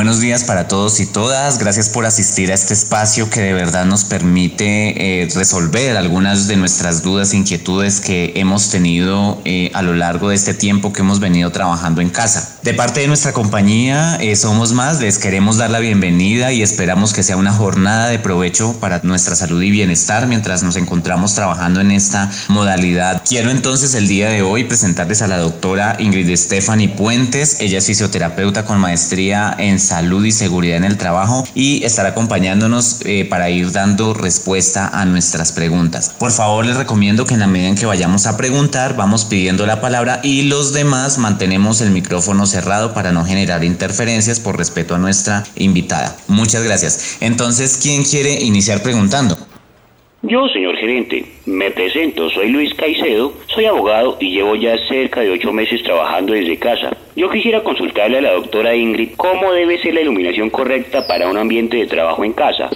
Buenos días para todos y todas. Gracias por asistir a este espacio que de verdad nos permite eh, resolver algunas de nuestras dudas e inquietudes que hemos tenido eh, a lo largo de este tiempo que hemos venido trabajando en casa. De parte de nuestra compañía, eh, Somos Más, les queremos dar la bienvenida y esperamos que sea una jornada de provecho para nuestra salud y bienestar mientras nos encontramos trabajando en esta modalidad. Quiero entonces el día de hoy presentarles a la doctora Ingrid Stephanie Puentes. Ella es fisioterapeuta con maestría en salud y seguridad en el trabajo y estará acompañándonos eh, para ir dando respuesta a nuestras preguntas. Por favor, les recomiendo que en la medida en que vayamos a preguntar, vamos pidiendo la palabra y los demás mantenemos el micrófono cerrado para no generar interferencias por respeto a nuestra invitada. Muchas gracias. Entonces, ¿quién quiere iniciar preguntando? Yo, señor gerente, me presento, soy Luis Caicedo, soy abogado y llevo ya cerca de ocho meses trabajando desde casa. Yo quisiera consultarle a la doctora Ingrid cómo debe ser la iluminación correcta para un ambiente de trabajo en casa.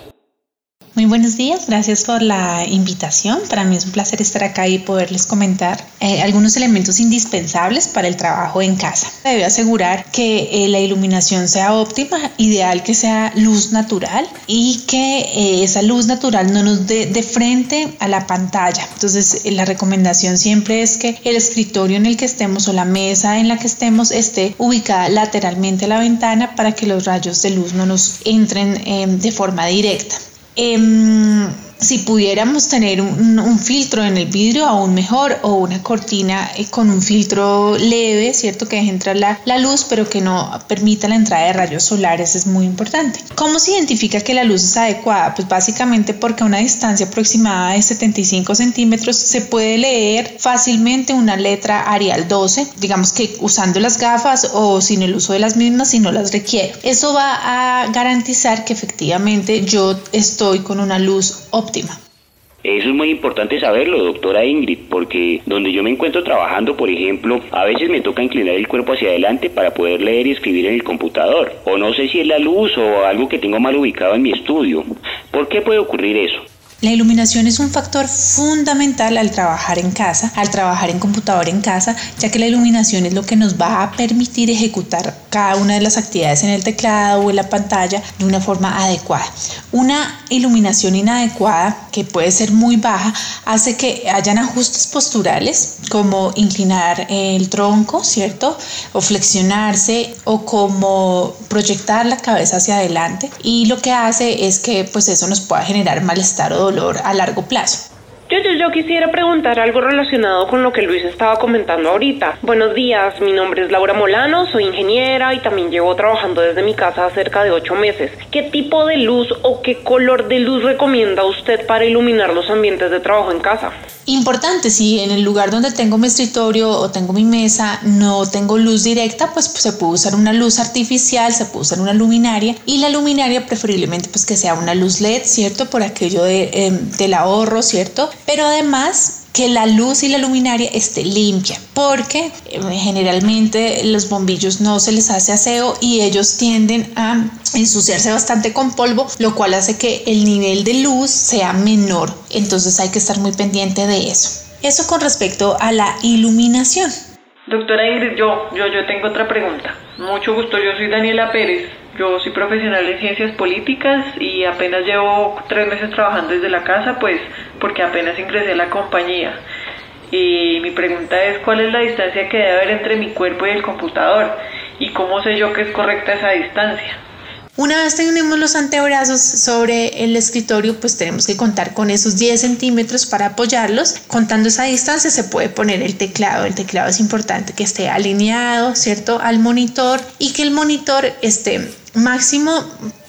Muy buenos días, gracias por la invitación. Para mí es un placer estar acá y poderles comentar eh, algunos elementos indispensables para el trabajo en casa. Debe asegurar que eh, la iluminación sea óptima, ideal que sea luz natural y que eh, esa luz natural no nos dé de frente a la pantalla. Entonces, la recomendación siempre es que el escritorio en el que estemos o la mesa en la que estemos esté ubicada lateralmente a la ventana para que los rayos de luz no nos entren de forma directa. Em, si pudiéramos tener un, filtro en el vidrio aún mejor o una cortina eh, con un filtro leve, ¿cierto? Que deje entrar la, luz pero que no permita la entrada de rayos solares es muy importante. ¿Cómo se identifica que la luz es adecuada? Pues básicamente porque a una distancia aproximada de 75 centímetros se puede leer fácilmente una letra Arial 12, digamos que usando las gafas o sin el uso de las mismas si no las requiero. Eso va a garantizar que efectivamente yo estoy con una luz óptima eso es muy importante saberlo, doctora Ingrid, porque donde yo me encuentro trabajando, por ejemplo, a veces me toca inclinar el cuerpo hacia adelante para poder leer y escribir en el computador. O no sé si es la luz o algo que tengo mal ubicado en mi estudio. ¿Por qué puede ocurrir eso? La iluminación es un factor fundamental al trabajar en casa, al trabajar en computador en casa, ya que la iluminación es lo que nos va a permitir ejecutar cada una de las actividades en el teclado o en la pantalla de una forma adecuada. Una iluminación inadecuada, que puede ser muy baja, hace que hayan ajustes posturales, como inclinar el tronco, ¿cierto? O flexionarse o como proyectar la cabeza hacia adelante. Y lo que hace es que pues eso nos pueda generar malestar o dolor a largo plazo. Yo, yo, yo, quisiera preguntar algo relacionado con lo que Luis estaba comentando ahorita. Buenos días, mi nombre es Laura Molano, soy ingeniera y también llevo trabajando desde mi casa cerca de ocho meses. ¿Qué tipo de luz o qué color de luz recomienda usted para iluminar los ambientes de trabajo en casa? Importante, si en el lugar donde tengo mi escritorio o tengo mi mesa no tengo luz directa, pues, se puede usar una luz artificial, se puede usar una luminaria y la luminaria preferiblemente pues que sea una luz LED, ¿cierto? Por aquello de, em, del ahorro, ¿cierto? Pero además que la luz y la luminaria esté limpia, porque eh, generalmente los bombillos no se les hace aseo y ellos tienden a ensuciarse bastante con polvo, lo cual hace que el nivel de luz sea menor. Entonces hay que estar muy pendiente de eso. Eso con respecto a la iluminación. Doctora Ingrid, yo, yo, yo tengo otra pregunta. Mucho gusto, yo soy Daniela Pérez. Yo soy profesional en ciencias políticas y apenas llevo tres meses trabajando desde la casa, pues porque apenas ingresé a la compañía. Y mi pregunta es cuál es la distancia que debe haber entre mi cuerpo y el computador y cómo sé yo que es correcta esa distancia. Una vez tenemos los antebrazos sobre el escritorio, pues tenemos que contar con esos 10 centímetros para apoyarlos. Contando esa distancia se puede poner el teclado. El teclado es importante que esté alineado, ¿cierto? Al monitor y que el monitor esté Máximo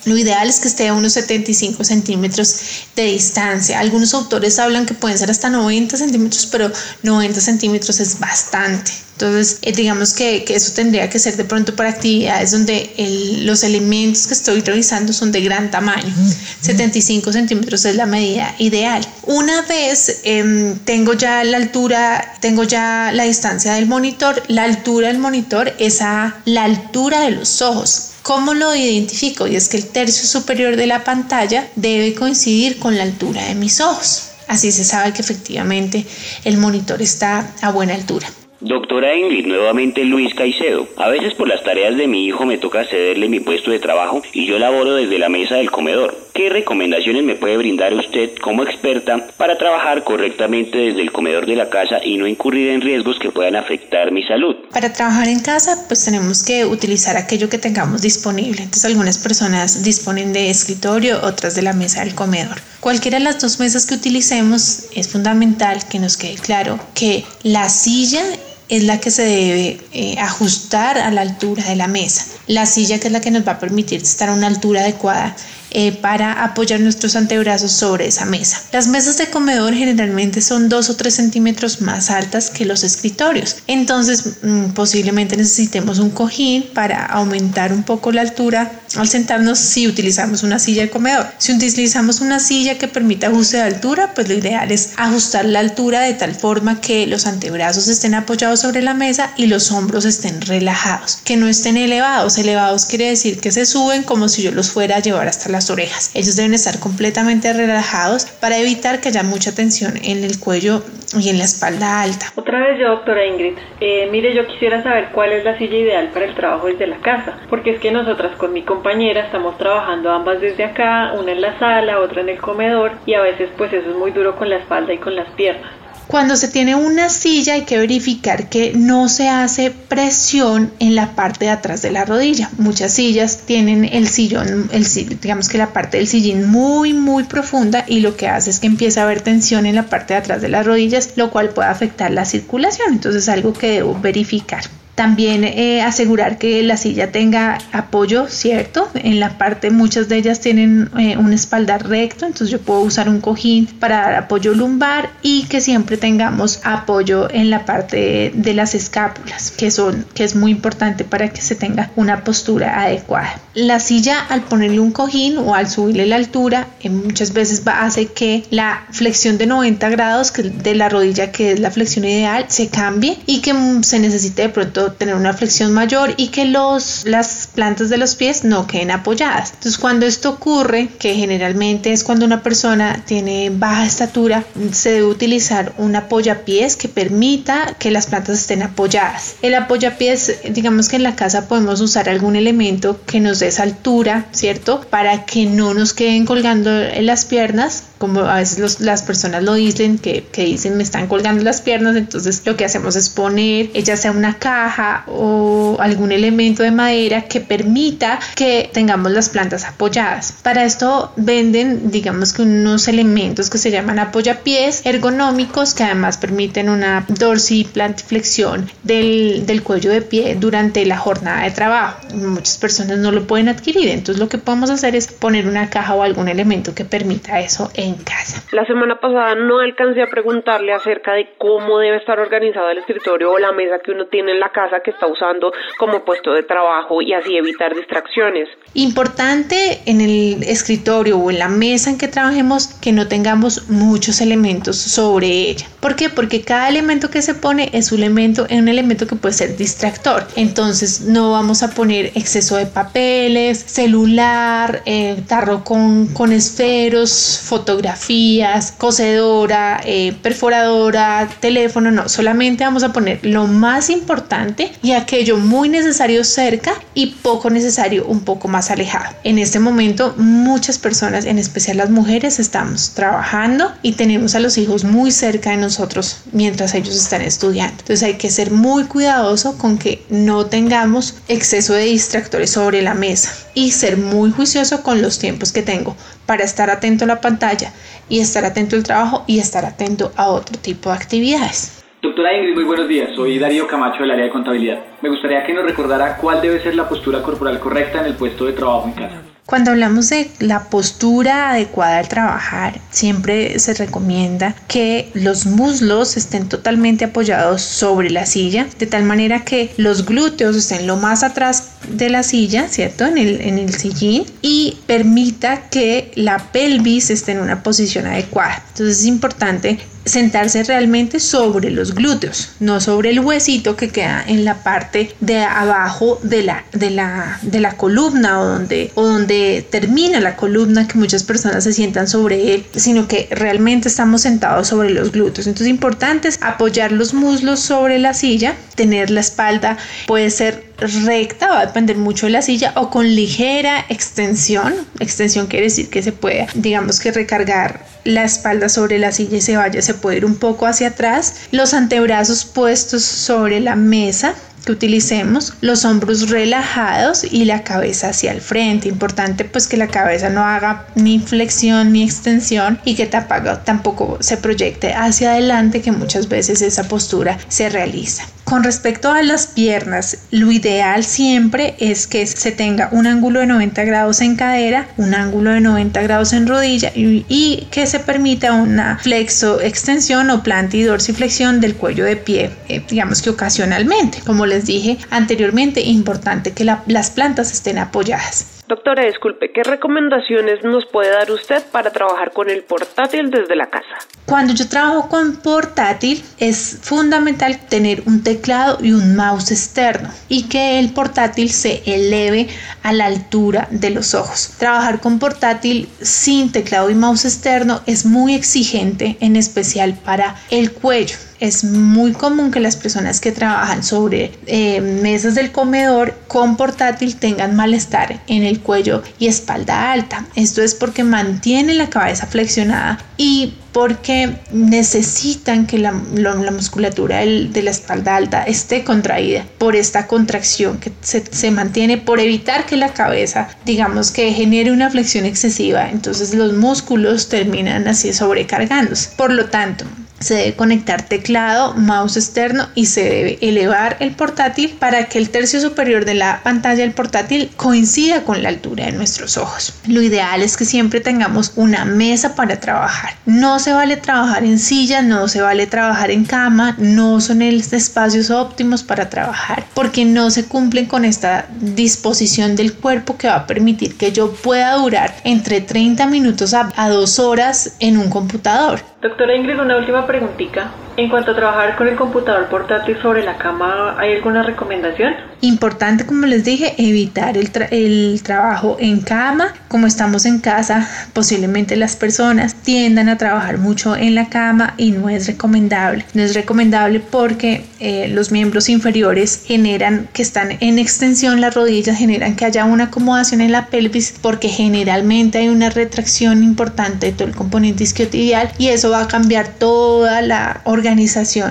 lo ideal es que esté a unos 75 centímetros de distancia. Algunos autores hablan que pueden ser hasta 90 centímetros, pero 90 centímetros es bastante. Entonces, eh, digamos que, que, eso tendría que ser de pronto para actividades donde el, los elementos que estoy revisando son de gran tamaño. 75 centímetros es la medida ideal. Una vez eh, tengo ya la altura, tengo ya la distancia del monitor, la altura del monitor es a la altura de los ojos. ¿Cómo lo identifico? Y es que el tercio superior de la pantalla debe coincidir con la altura de mis ojos. Así se sabe que efectivamente el monitor está a buena altura. Doctora Ingrid, nuevamente Luis Caicedo. A veces por las tareas de mi hijo me toca cederle mi puesto de trabajo y yo laboro desde la mesa del comedor. ¿Qué recomendaciones me puede brindar usted como experta para trabajar correctamente desde el comedor de la casa y no incurrir en riesgos que puedan afectar mi salud? Para trabajar en casa, pues tenemos que utilizar aquello que tengamos disponible. Entonces algunas personas disponen de escritorio, otras de la mesa del comedor. Cualquiera de las dos mesas que utilicemos, es fundamental que nos quede claro que la silla es la que se debe eh, ajustar a la altura de la mesa. La silla que es la que nos va a permitir estar a una altura adecuada eh, para apoyar nuestros antebrazos sobre esa mesa. Las mesas de comedor generalmente son 2 o 3 centímetros más altas que los escritorios, entonces mm, posiblemente necesitemos un cojín para aumentar un poco la altura al sentarnos si utilizamos una silla de comedor. Si utilizamos una silla que permita ajuste de altura, pues lo ideal es ajustar la altura de tal forma que los antebrazos estén apoyados sobre la mesa y los hombros estén relajados, que no estén elevados. Elevados quiere decir que se suben como si yo los fuera a llevar hasta orejas. Ellos deben estar completamente relajados para evitar que haya mucha tensión en el cuello y en la espalda alta. Otra vez yo, doctora Ingrid, eh, mire, yo quisiera saber cuál es la silla ideal para el trabajo desde la casa, porque es que nosotras con mi compañera estamos trabajando ambas desde acá, una en la sala, otra en el comedor, y a veces pues eso es muy duro con la espalda y con las piernas. Cuando se tiene una silla hay que verificar que no se hace presión en la parte de atrás de la rodilla. Muchas sillas tienen el sillón, el, digamos que la parte del sillín muy muy profunda y lo que hace es que empieza a haber tensión en la parte de atrás de las rodillas, lo cual puede afectar la circulación. Entonces es algo que debo verificar. También eh, asegurar que la silla tenga apoyo, ¿cierto? En la parte, muchas de ellas tienen eh, un espaldar recto, entonces yo puedo usar un cojín para dar apoyo lumbar y que siempre tengamos apoyo en la parte de las escápulas, que, son, que es muy importante para que se tenga una postura adecuada. La silla, al ponerle un cojín o al subirle la altura, eh, muchas veces va, hace que la flexión de 90 grados de la rodilla, que es la flexión ideal, se cambie y que mm, se necesite de pronto tener una flexión mayor y que los, las plantas de los pies no queden apoyadas. Entonces cuando esto ocurre, que generalmente es cuando una persona tiene baja estatura, se debe utilizar un apoyapiés que permita que las plantas estén apoyadas. El apoyapiés, digamos que en la casa podemos usar algún elemento que nos dé esa altura, ¿cierto? Para que no nos queden colgando las piernas como a veces las personas lo dicen, que, que, dicen me están colgando las piernas, entonces lo que hacemos es poner, ya sea una caja o algún elemento de madera que permita que tengamos las plantas apoyadas. Para esto venden, digamos que unos elementos que se llaman apoyapiés ergonómicos que además permiten una dorsiplantiflexión del, del cuello de pie durante la jornada de trabajo. Muchas personas no lo pueden adquirir, entonces lo que podemos hacer es poner una caja o algún elemento que permita eso en casa. La semana pasada no alcancé a preguntarle acerca de cómo debe estar organizado el escritorio o la mesa que uno tiene en la casa que está usando como puesto de trabajo y así evitar distracciones. Importante en el escritorio o en la mesa en que trabajemos que no tengamos muchos elementos sobre ella. ¿Por qué? Porque cada elemento que se pone es un elemento, un elemento que puede ser distractor. Entonces no vamos a poner exceso de papeles, celular, eh, tarro con, con esferos, fotografías, cocedora, eh, perforadora, teléfono, no, solamente vamos a poner lo más importante y aquello muy necesario cerca y poco necesario un poco más alejado. En este momento muchas personas, en especial las mujeres, estamos trabajando y tenemos a los hijos muy cerca de nosotros mientras ellos están estudiando. Entonces hay que ser muy cuidadoso con que no tengamos exceso de distractores sobre la mesa y ser muy juicioso con los tiempos que tengo para estar atento a la pantalla y estar atento al trabajo y estar atento a otro tipo de actividades. Doctora Ingrid, muy buenos días. Soy Darío Camacho del área de contabilidad. Me gustaría que nos recordara cuál debe ser la postura corporal correcta en el puesto de trabajo en casa. Cuando hablamos de la postura adecuada al trabajar, siempre se recomienda que los muslos estén totalmente apoyados sobre la silla, de tal manera que los glúteos estén lo más atrás de la silla, ¿cierto? En el, en el sillín y permita que la pelvis esté en una posición adecuada. Entonces es importante sentarse realmente sobre los glúteos, no sobre el huesito que queda en la parte de abajo de la, de la, de la columna o donde, o donde termina la columna que muchas personas se sientan sobre él, sino que realmente estamos sentados sobre los glúteos. Entonces importante apoyar los muslos sobre la silla, tener la espalda, puede ser recta, va a depender mucho de la silla o con ligera extensión. Extensión quiere decir que se puede, digamos que recargar la espalda sobre la silla y se vaya, se puede ir un poco hacia atrás. Los antebrazos puestos sobre la mesa que utilicemos, los hombros relajados y la cabeza hacia el frente. Importante pues que la cabeza no haga ni flexión ni extensión y que tampoco se proyecte hacia adelante que muchas veces esa postura se realiza. Con respecto a las piernas, lo ideal siempre es que se tenga un ángulo de 90 grados en cadera, un ángulo de 90 grados en rodilla y, que se permita una flexo extensión o planta y dorsiflexión del cuello de pie, eh, digamos que ocasionalmente. Como les dije anteriormente, importante que las plantas estén apoyadas. Doctora, disculpe, ¿qué recomendaciones nos puede dar usted para trabajar con el portátil desde la casa? Cuando yo trabajo con portátil es fundamental tener un teclado y un mouse externo y que el portátil se eleve a la altura de los ojos. Trabajar con portátil sin teclado y mouse externo es muy exigente, en especial para el cuello es muy común que las personas que trabajan sobre eh, mesas del comedor con portátil tengan malestar en el cuello y espalda alta. Esto es porque mantienen la cabeza flexionada y porque necesitan que la, musculatura de la espalda alta esté contraída por esta contracción que se, se, mantiene por evitar que la cabeza, digamos que genere una flexión excesiva, entonces los músculos terminan así sobrecargándose. Por lo tanto, se debe conectar teclado, mouse externo y se debe elevar el portátil para que el tercio superior de la pantalla del portátil coincida con la altura de nuestros ojos. Lo ideal es que siempre tengamos una mesa para trabajar. No se vale trabajar en silla, no se vale trabajar en cama, no son espacios óptimos para trabajar porque no se cumplen con esta disposición del cuerpo que va a permitir que yo pueda durar entre 30 minutos a 2 horas en un computador. Doctora Ingrid, una última preguntita. En cuanto a trabajar con el computador portátil sobre la cama, ¿hay alguna recomendación? Importante, como les dije, evitar el, el, trabajo en cama. Como estamos en casa, posiblemente las personas tiendan a trabajar mucho en la cama y no es recomendable. No es recomendable porque eh, los miembros inferiores generan que están en extensión, las rodillas generan que haya una acomodación en la pelvis porque generalmente hay una retracción importante de todo el componente isquiotibial y eso va a cambiar toda la organización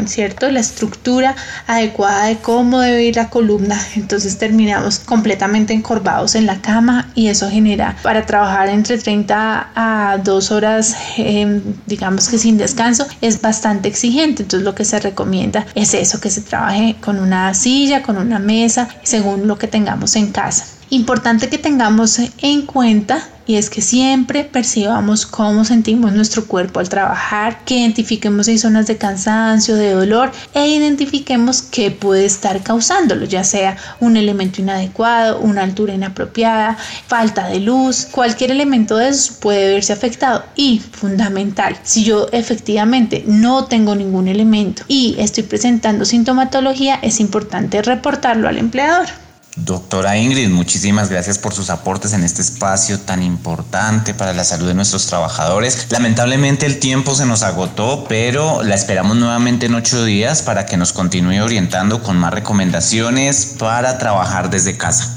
¿cierto? La estructura adecuada de cómo debe ir la columna. Entonces terminamos completamente encorvados en la cama y eso genera para trabajar entre 30 a 2 horas, em, digamos que sin descanso, es bastante exigente. Entonces lo que se recomienda es eso, que se trabaje con una silla, con una mesa, según lo que tengamos en casa. Importante que tengamos en cuenta y es que siempre percibamos cómo sentimos nuestro cuerpo al trabajar, que identifiquemos si hay zonas de cansancio, de dolor e identifiquemos qué puede estar causándolo, ya sea un elemento inadecuado, una altura inapropiada, falta de luz, cualquier elemento de eso puede verse afectado y fundamental, si yo efectivamente no tengo ningún elemento y estoy presentando sintomatología, es importante reportarlo al empleador. Doctora Ingrid, muchísimas gracias por sus aportes en este espacio tan importante para la salud de nuestros trabajadores. Lamentablemente el tiempo se nos agotó, pero la esperamos nuevamente en ocho días para que nos continúe orientando con más recomendaciones para trabajar desde casa.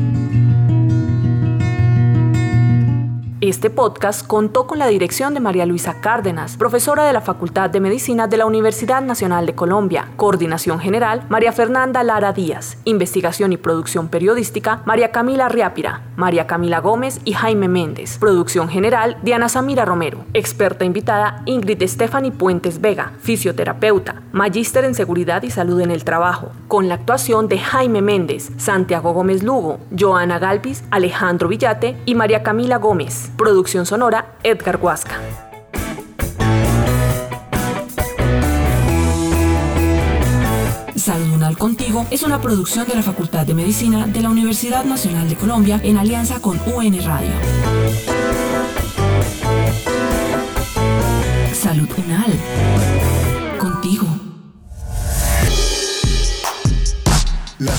Este podcast contó con la dirección de María Luisa Cárdenas, profesora de la Facultad de Medicina de la Universidad Nacional de Colombia. Coordinación general, María Fernanda Lara Díaz. Investigación y producción periodística, María Camila Riápira, María Camila Gómez y Jaime Méndez. Producción general, Diana Samira Romero. Experta invitada, Ingrid Stephanie Puentes Vega, fisioterapeuta, magíster en seguridad y salud en el trabajo, con la actuación de Jaime Méndez, Santiago Gómez Lugo, Joana Galvis, Alejandro Villate y María Camila Gómez. Producción sonora, Edgar Huasca. Salud Unal Contigo es una producción de la Facultad de Medicina de la Universidad Nacional de Colombia en alianza con UN Radio. Salud Unal.